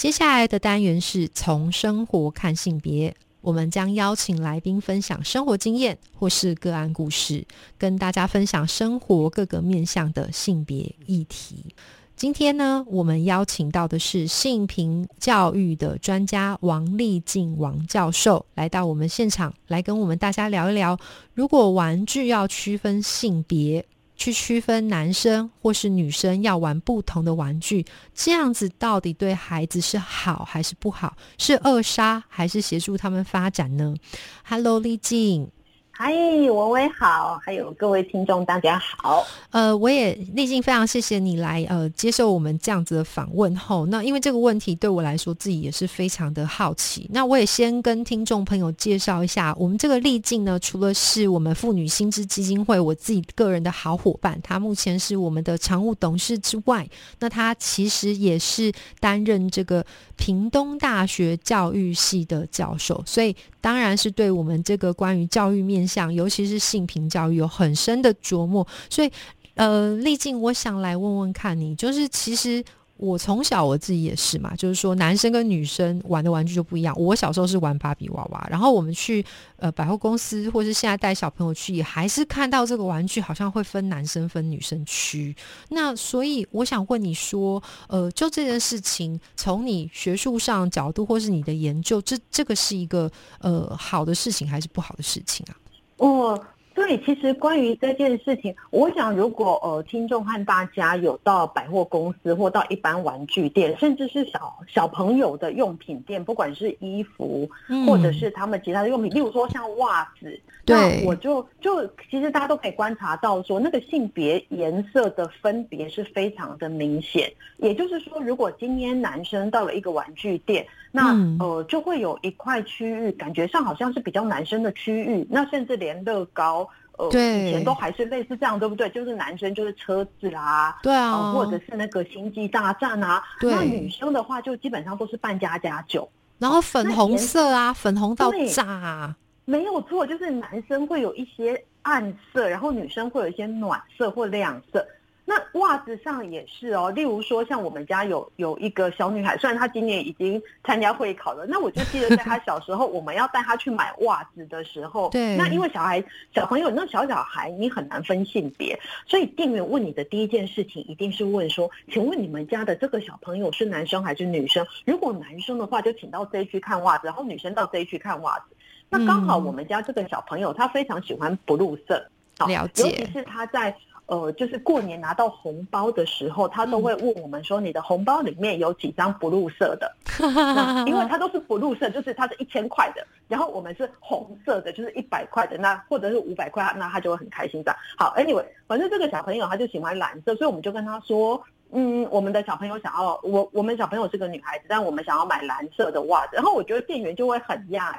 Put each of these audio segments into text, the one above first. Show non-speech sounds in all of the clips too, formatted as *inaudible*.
接下来的单元是从生活看性别，我们将邀请来宾分享生活经验或是个案故事，跟大家分享生活各个面向的性别议题。今天呢，我们邀请到的是性平教育的专家王丽静王教授来到我们现场，来跟我们大家聊一聊，如果玩具要区分性别。去区分男生或是女生要玩不同的玩具，这样子到底对孩子是好还是不好？是扼杀还是协助他们发展呢？Hello，丽静。嗨，文威好，还有各位听众，大家好。呃，我也历经非常谢谢你来呃接受我们这样子的访问后，那因为这个问题对我来说自己也是非常的好奇。那我也先跟听众朋友介绍一下，我们这个历境呢，除了是我们妇女薪资基金会我自己个人的好伙伴，他目前是我们的常务董事之外，那他其实也是担任这个屏东大学教育系的教授，所以当然是对我们这个关于教育面。向，尤其是性平教育有很深的琢磨，所以，呃，丽静我想来问问看你，就是其实我从小我自己也是嘛，就是说男生跟女生玩的玩具就不一样。我小时候是玩芭比娃娃，然后我们去呃百货公司，或是现在带小朋友去，也还是看到这个玩具好像会分男生分女生区。那所以我想问你说，呃，就这件事情，从你学术上角度或是你的研究，这这个是一个呃好的事情还是不好的事情啊？我哦，对，其实关于这件事情，我想如果呃听众和大家有到百货公司或到一般玩具店，甚至是小小朋友的用品店，不管是衣服或者是他们其他的用品，例如说像袜子，那我就就其实大家都可以观察到说，那个性别颜色的分别是非常的明显。也就是说，如果今天男生到了一个玩具店，那呃就会有一块区域，感觉上好像是比较男生的区域，那甚至连乐高，呃以前都还是类似这样，对不对？就是男生就是车子啦，对啊，或者是那个星际大战啊，那女生的话就基本上都是扮家家酒，然后粉红色啊，粉红到炸，没有错，就是男生会有一些暗色，然后女生会有一些暖色或亮色。那袜子上也是哦，例如说像我们家有有一个小女孩，虽然她今年已经参加会考了，那我就记得在她小时候，我们要带她去买袜子的时候，*laughs* 对，那因为小孩小朋友那小小孩你很难分性别，所以店员问你的第一件事情一定是问说，请问你们家的这个小朋友是男生还是女生？如果男生的话，就请到这一区看袜子，然后女生到这一区看袜子。那刚好我们家这个小朋友他非常喜欢 blue 色，了解，尤其是他在。呃，就是过年拿到红包的时候，他都会问我们说：“你的红包里面有几张 blue 色的？” *laughs* 因为他都是 blue 色，就是他是一千块的，然后我们是红色的，就是一百块的，那或者是五百块，那他就会很开心这样。好，anyway，反正这个小朋友他就喜欢蓝色，所以我们就跟他说：“嗯，我们的小朋友想要我，我们小朋友是个女孩子，但我们想要买蓝色的袜子。”然后我觉得店员就会很讶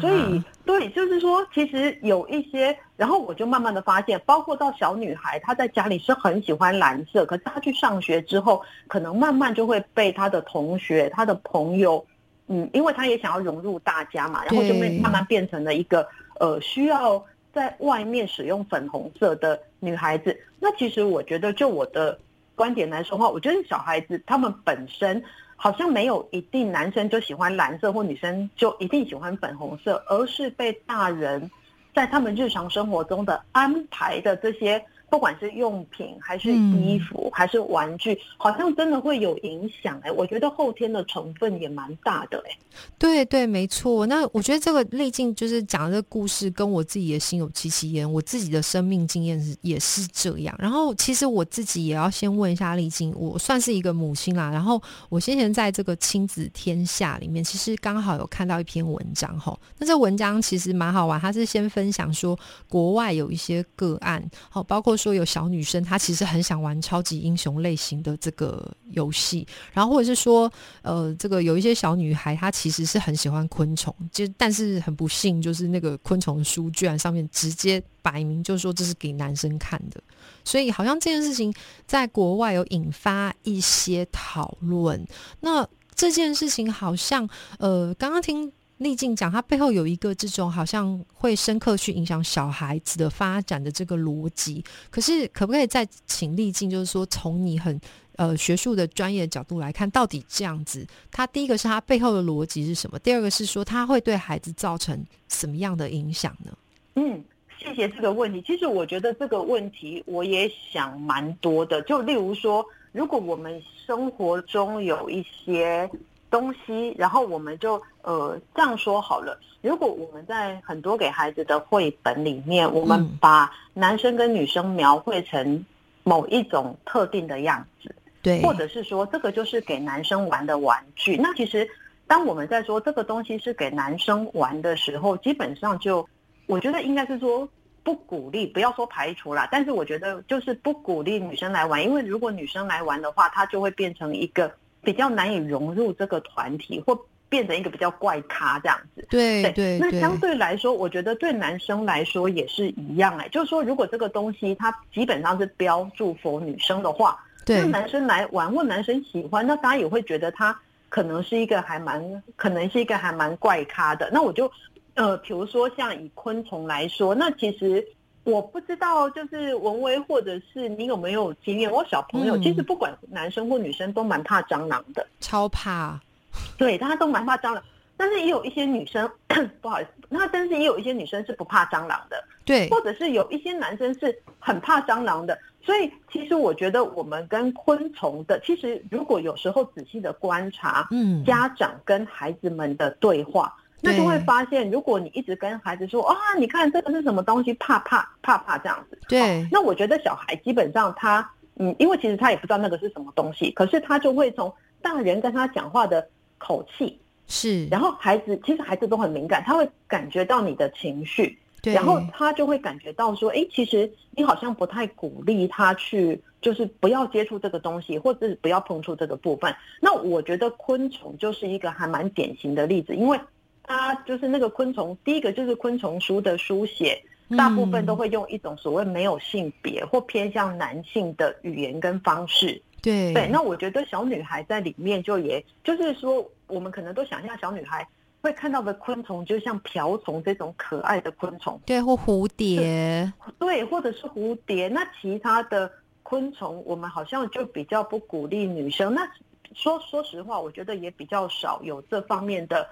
所以对，就是说，其实有一些，然后我就慢慢的发现，包括到小女孩，她在家里是很喜欢蓝色，可是她去上学之后，可能慢慢就会被她的同学、她的朋友，嗯，因为她也想要融入大家嘛，然后就被慢慢变成了一个呃需要在外面使用粉红色的女孩子。那其实我觉得，就我的观点来说话，我觉得小孩子他们本身。好像没有一定男生就喜欢蓝色，或女生就一定喜欢粉红色，而是被大人在他们日常生活中的安排的这些。不管是用品还是衣服还是玩具，好像真的会有影响哎。我觉得后天的成分也蛮大的哎。对对，没错。那我觉得这个历境就是讲这个故事，跟我自己的心有戚戚焉。我自己的生命经验是也是这样。然后其实我自己也要先问一下丽晶，我算是一个母亲啦。然后我先前在这个亲子天下里面，其实刚好有看到一篇文章哈。那这文章其实蛮好玩，它是先分享说国外有一些个案，好包括。说有小女生她其实很想玩超级英雄类型的这个游戏，然后或者是说呃这个有一些小女孩她其实是很喜欢昆虫，就但是很不幸就是那个昆虫书居然上面直接摆明就说这是给男生看的，所以好像这件事情在国外有引发一些讨论。那这件事情好像呃刚刚听。丽静讲，它背后有一个这种好像会深刻去影响小孩子的发展的这个逻辑。可是，可不可以再请丽静，就是说从你很呃学术的专业角度来看，到底这样子，它第一个是它背后的逻辑是什么？第二个是说它会对孩子造成什么样的影响呢？嗯，谢谢这个问题。其实我觉得这个问题我也想蛮多的。就例如说，如果我们生活中有一些。东西，然后我们就呃这样说好了。如果我们在很多给孩子的绘本里面，我们把男生跟女生描绘成某一种特定的样子，对，或者是说这个就是给男生玩的玩具。那其实当我们在说这个东西是给男生玩的时候，基本上就我觉得应该是说不鼓励，不要说排除啦。但是我觉得就是不鼓励女生来玩，因为如果女生来玩的话，她就会变成一个。比较难以融入这个团体，或变成一个比较怪咖这样子。对对。那相对来说，我觉得对男生来说也是一样哎，就是说，如果这个东西它基本上是标注否女生的话，那男生来玩或男生喜欢，那大家也会觉得他可能是一个还蛮可能是一个还蛮怪咖的。那我就呃，比如说像以昆虫来说，那其实。我不知道，就是文威或者是你有没有经验？我小朋友其实不管男生或女生都蛮怕蟑螂的，超怕。*laughs* 对，大家都蛮怕蟑螂，但是也有一些女生 *clears throat* 不好意思，那但是也有一些女生是不怕蟑螂的，对，或者是有一些男生是很怕蟑螂的。所以其实我觉得我们跟昆虫的，其实如果有时候仔细的观察，嗯，家长跟孩子们的对话。那就会发现，如果你一直跟孩子说啊，你看这个是什么东西，怕怕怕怕这样子。对。那我觉得小孩基本上他，嗯，因为其实他也不知道那个是什么东西，可是他就会从大人跟他讲话的口气是，然后孩子其实孩子都很敏感，他会感觉到你的情绪，对。然后他就会感觉到说，哎，其实你好像不太鼓励他去，就是不要接触这个东西，或者是不要碰触这个部分。那我觉得昆虫就是一个还蛮典型的例子，因为。它就是那个昆虫，第一个就是昆虫书的书写，大部分都会用一种所谓没有性别或偏向男性的语言跟方式。对对，那我觉得小女孩在里面就也就是说，我们可能都想象小女孩会看到的昆虫，就像瓢虫这种可爱的昆虫，对，或蝴蝶，对，或者是蝴蝶。那其他的昆虫，我们好像就比较不鼓励女生。那说说实话，我觉得也比较少有这方面的。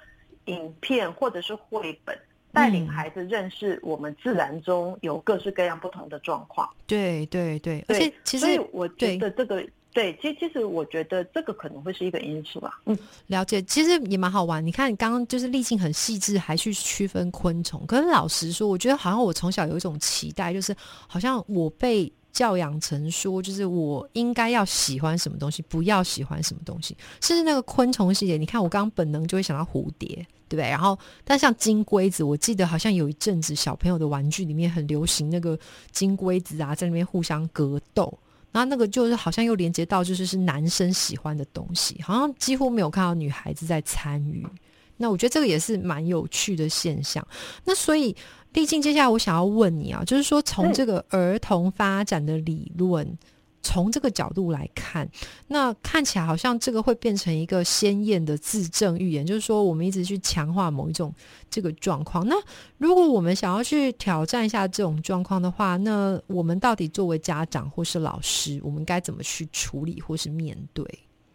影片或者是绘本，带领孩子认识我们自然中有各式各样不同的状况。对对对，而且其实我觉得这个对，其实其实我觉得这个可能会是一个因素啊。嗯，了解，其实也蛮好玩。你看，你刚刚就是历经很细致，还去区分昆虫。可是老实说，我觉得好像我从小有一种期待，就是好像我被。教养成说，就是我应该要喜欢什么东西，不要喜欢什么东西。甚至那个昆虫系列，你看我刚刚本能就会想到蝴蝶，对不对？然后，但像金龟子，我记得好像有一阵子小朋友的玩具里面很流行那个金龟子啊，在那边互相格斗，然后那个就是好像又连接到就是是男生喜欢的东西，好像几乎没有看到女孩子在参与。那我觉得这个也是蛮有趣的现象。那所以。毕竟，接下来我想要问你啊，就是说从这个儿童发展的理论，从这个角度来看，那看起来好像这个会变成一个鲜艳的自证预言，就是说我们一直去强化某一种这个状况。那如果我们想要去挑战一下这种状况的话，那我们到底作为家长或是老师，我们该怎么去处理或是面对？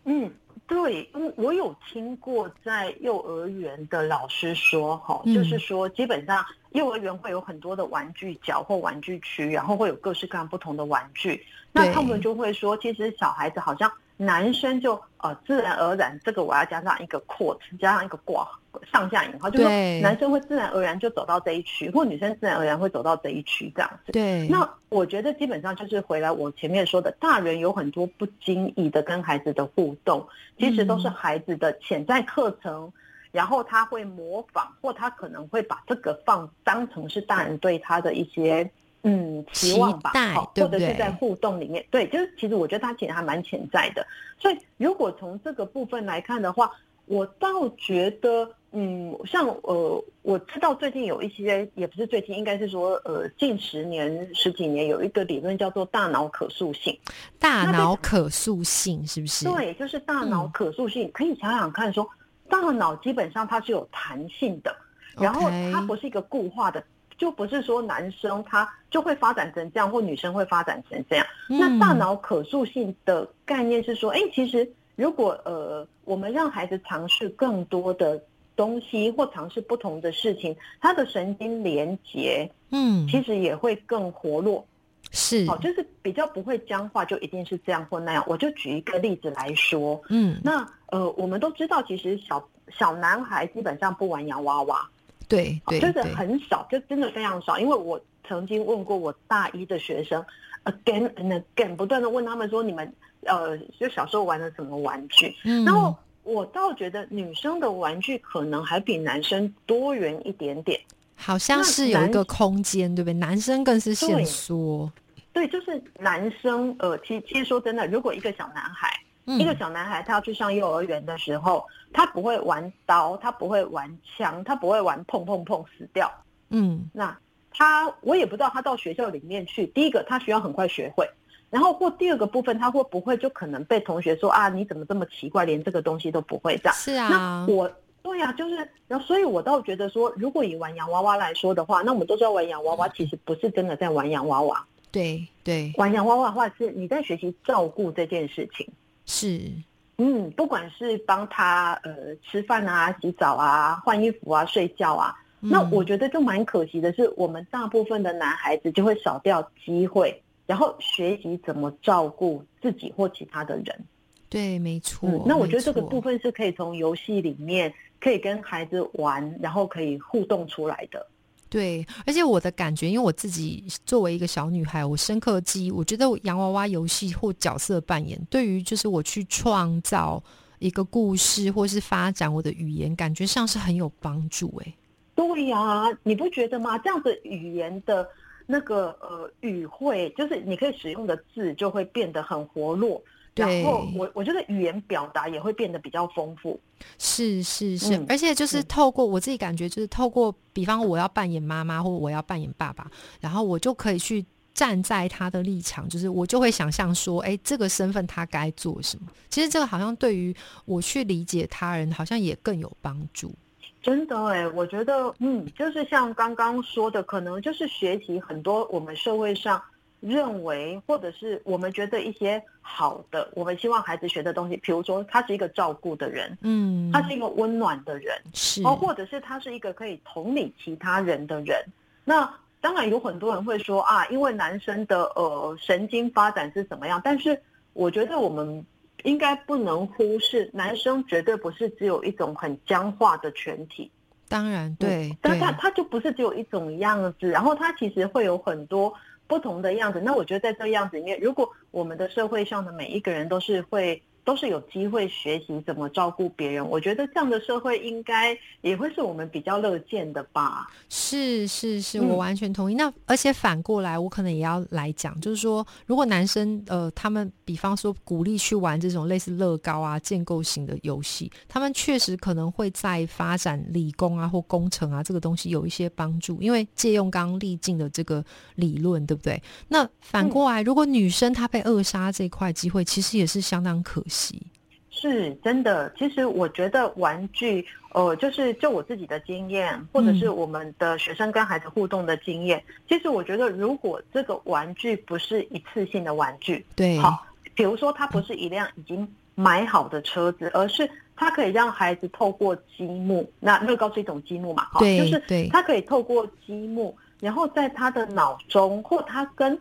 嗯。对，我我有听过在幼儿园的老师说，哈，就是说基本上幼儿园会有很多的玩具角或玩具区，然后会有各式各样不同的玩具，那他们就会说，其实小孩子好像。男生就呃自然而然，这个我要加上一个 quote，加上一个挂上下引号，就是说男生会自然而然就走到这一区，或女生自然而然会走到这一区这样子。对。那我觉得基本上就是回来我前面说的，大人有很多不经意的跟孩子的互动，其实都是孩子的潜在课程，然后他会模仿，或他可能会把这个放当成是大人对他的一些嗯期望吧，好或者是在互动里面，对，就是其实我觉得它其实还蛮潜在的。所以如果从这个部分来看的话，我倒觉得，嗯，像呃，我知道最近有一些，也不是最近，应该是说，呃，近十年、十几年有一个理论叫做大脑可塑性。大脑可塑性是不是？对，就是大脑嗯可塑性，可以想想看说，大脑基本上它是有弹性的，然后它不是一个固化的，就不是说男生他就会发展成这样，或女生会发展成这样。那大嗯脑可塑性的概念是说，哎，其实如果呃，我们让孩子尝试更多的东西，或尝试不同的事情，他的神经连结嗯其实也会更活络。是好，就是比较不会僵化，就一定是这样或那样。我就举一个例子来说，嗯那呃，我们都知道，其实小小男孩基本上不玩洋娃娃，好就是对真的很少，就真的非常少。因为我曾经问过我大一的学生，again and again，不断的问他们说，你们呃，就小时候玩的什么玩具？嗯然后我倒觉得女生的玩具可能还比男生多元一点点。好像是有一个空间对不对？男生更是限对缩，对，就是男生，呃，其其实说真的，如果一个小男孩，嗯一个小男孩他要去上幼儿园的时候，他不会玩刀，他不会玩枪，他不会玩碰碰碰死掉。嗯那他我也不知道他到学校里面去，第一个他需要很快学会，然后或第二个部分他会不会就可能被同学说啊你怎么这么奇怪，连这个东西都不会这样。是啊那啊，我对呀、就是，然后所以我倒觉得说，如果以玩洋娃娃来说的话，那我们都知道玩洋娃娃其实不是真的在玩洋娃娃，对对玩洋娃娃的话是你在学习照顾这件事情。是，嗯，不管是帮他呃吃饭啊、洗澡啊、换衣服啊、睡觉啊，那嗯我觉得就蛮可惜的是，我们大部分的男孩子就会少掉机会，然后学习怎么照顾自己或其他的人。对，没错。嗯，那我觉得这个部分是可以从游戏里面可以跟孩子玩，然后可以互动出来的。对，而且我的感觉，因为我自己作为一个小女孩，我深刻记忆，我觉得洋娃娃游戏或角色扮演，对于就是我去创造一个故事，或是发展我的语言，感觉上是很有帮助、欸。对呀、你不觉得吗？这样子语言的那个呃语汇，就是你可以使用的字就会变得很活络，然后我我觉得语言表达也会变得比较丰富。是是是，嗯而且就是嗯透过我自己感觉，就是透过，比方我要扮演妈妈，或我要扮演爸爸，然后我就可以去站在他的立场，就是我就会想象说，哎，这个身份他该做什么。其实这个好像对于我去理解他人，好像也更有帮助。真的哎，我觉得嗯，就是像刚刚说的，可能就是学习很多我们社会上认为或者是我们觉得一些好的，我们希望孩子学的东西，比如说他是一个照顾的人，嗯，他是一个温暖的人，是哦，或者是他是一个可以同理其他人的人。那当然有很多人会说啊，因为男生的呃神经发展是怎么样，但是我觉得我们应该不能忽视，男生绝对不是只有一种很僵化的群体。当然对对但他他就不是只有一种样子，然后他其实会有很多不同的样子。那我觉得在这个样子里面，如果我们的社会上的每一个人都是会都是有机会学习怎么照顾别人，我觉得这样的社会应该也会是我们比较乐见的吧。是是是，嗯我完全同意。那而且反过来，我可能也要来讲，就是说，如果男生呃，他们比方说鼓励去玩这种类似乐高啊、建构型的游戏，他们确实可能会在发展理工啊或工程啊这个东西有一些帮助，因为借用刚刚历尽的这个理论，对不对？那反过来，如果女生她被扼杀这块机会，其实也是相当可惜。是真的，其实我觉得玩具，呃，就是就我自己的经验，或者是嗯。我们的学生跟孩子互动的经验，其实我觉得，如果这个玩具不是一次性的玩具，对，好，比如说它不是一辆已经买好的车子，而是它可以让孩子透过积木，那乐高是一种积木嘛，哈，对就是对。他可以透过积木，然后在他的脑中或他跟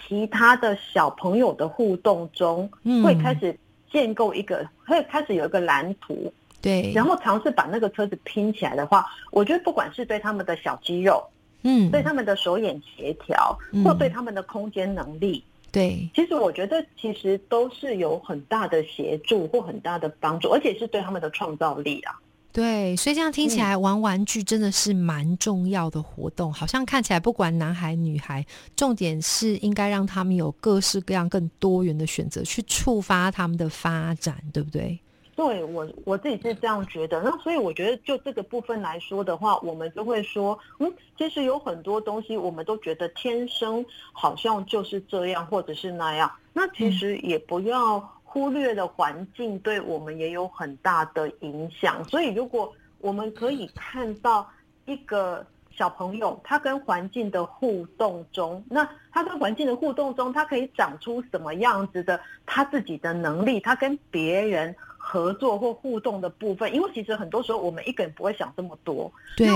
其他的小朋友的互动中，嗯。会开始建构一个，会开始有一个蓝图，对，然后尝试把那个车子拼起来的话，我觉得不管是对他们的小肌肉，嗯，对他们的手眼协调，嗯。或对他们的空间能力，对，其实我觉得其实都是有很大的协助或很大的帮助，而且是对他们的创造力啊。对，所以这样听起来，玩玩具真的是蛮重要的活动。好像看起来不管男孩女孩，重点是应该让他们有各式各样、更多元的选择，去触发他们的发展，对不对？对我我自己是这样觉得。那所以我觉得，就这个部分来说的话，我们就会说，嗯，其实有很多东西，我们都觉得天生好像就是这样，或者是那样。那其实也不要。忽略的环境对我们也有很大的影响，所以如果我们可以看到一个小朋友他跟环境的互动中，那他跟环境的互动中，他可以长出什么样子的他自己的能力，他跟别人合作或互动的部分，因为其实很多时候我们一个人不会想这么多，对，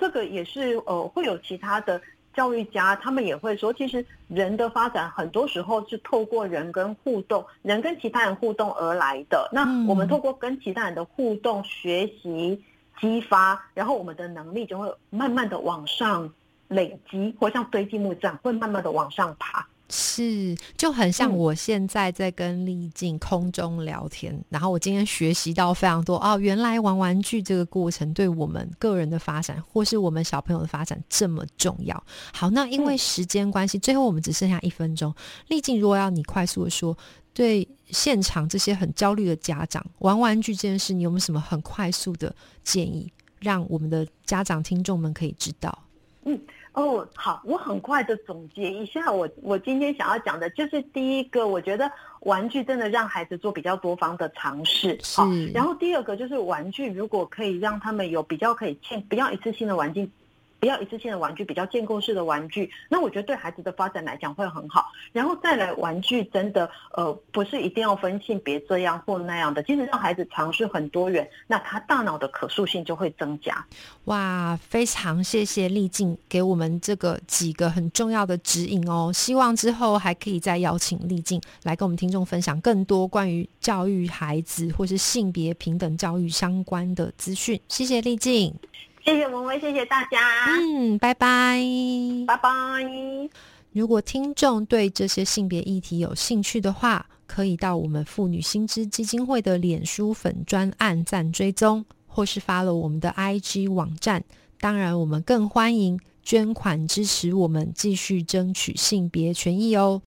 这个也是呃会有其他的。教育家他们也会说，其实人的发展很多时候是透过人跟互动，人跟其他人互动而来的。那我们透过跟其他人的互动、学习、激发，然后我们的能力就会慢慢的往上累积，或像堆积木这样，会慢慢的往上爬。是，就很像我现在在跟丽静空中聊天，然后我今天学习到非常多哦，原来玩玩具这个过程对我们个人的发展，或是我们小朋友的发展这么重要。好，那因为时间关系，最后我们只剩下一分钟。丽静，如果要你快速的说，对现场这些很焦虑的家长，玩玩具这件事，你有没有什么很快速的建议，让我们的家长听众们可以知道？嗯。哦，好，我很快的总结一下，我我今天想要讲的就是第一个，我觉得玩具真的让孩子做比较多方的尝试，好，然后第二个就是玩具如果可以让他们有比较可以建，不要一次性的玩具。不要一次性的玩具，比较建构式的玩具，那我觉得对孩子的发展来讲会很好。然后再来，玩具真的呃不是一定要分性别这样或那样的，其实让孩子尝试很多元，那他大脑的可塑性就会增加。哇，非常谢谢丽静给我们这个几个很重要的指引哦。希望之后还可以再邀请丽静来跟我们听众分享更多关于教育孩子或是性别平等教育相关的资讯。谢谢丽静。谢谢文文，谢谢大家。嗯，拜拜，拜拜。如果听众对这些性别议题有兴趣的话，可以到我们妇女新知基金会的脸书粉专按赞追踪，或是发了我们的 IG 网站。当然，我们更欢迎捐款支持我们，继续争取性别权益哦。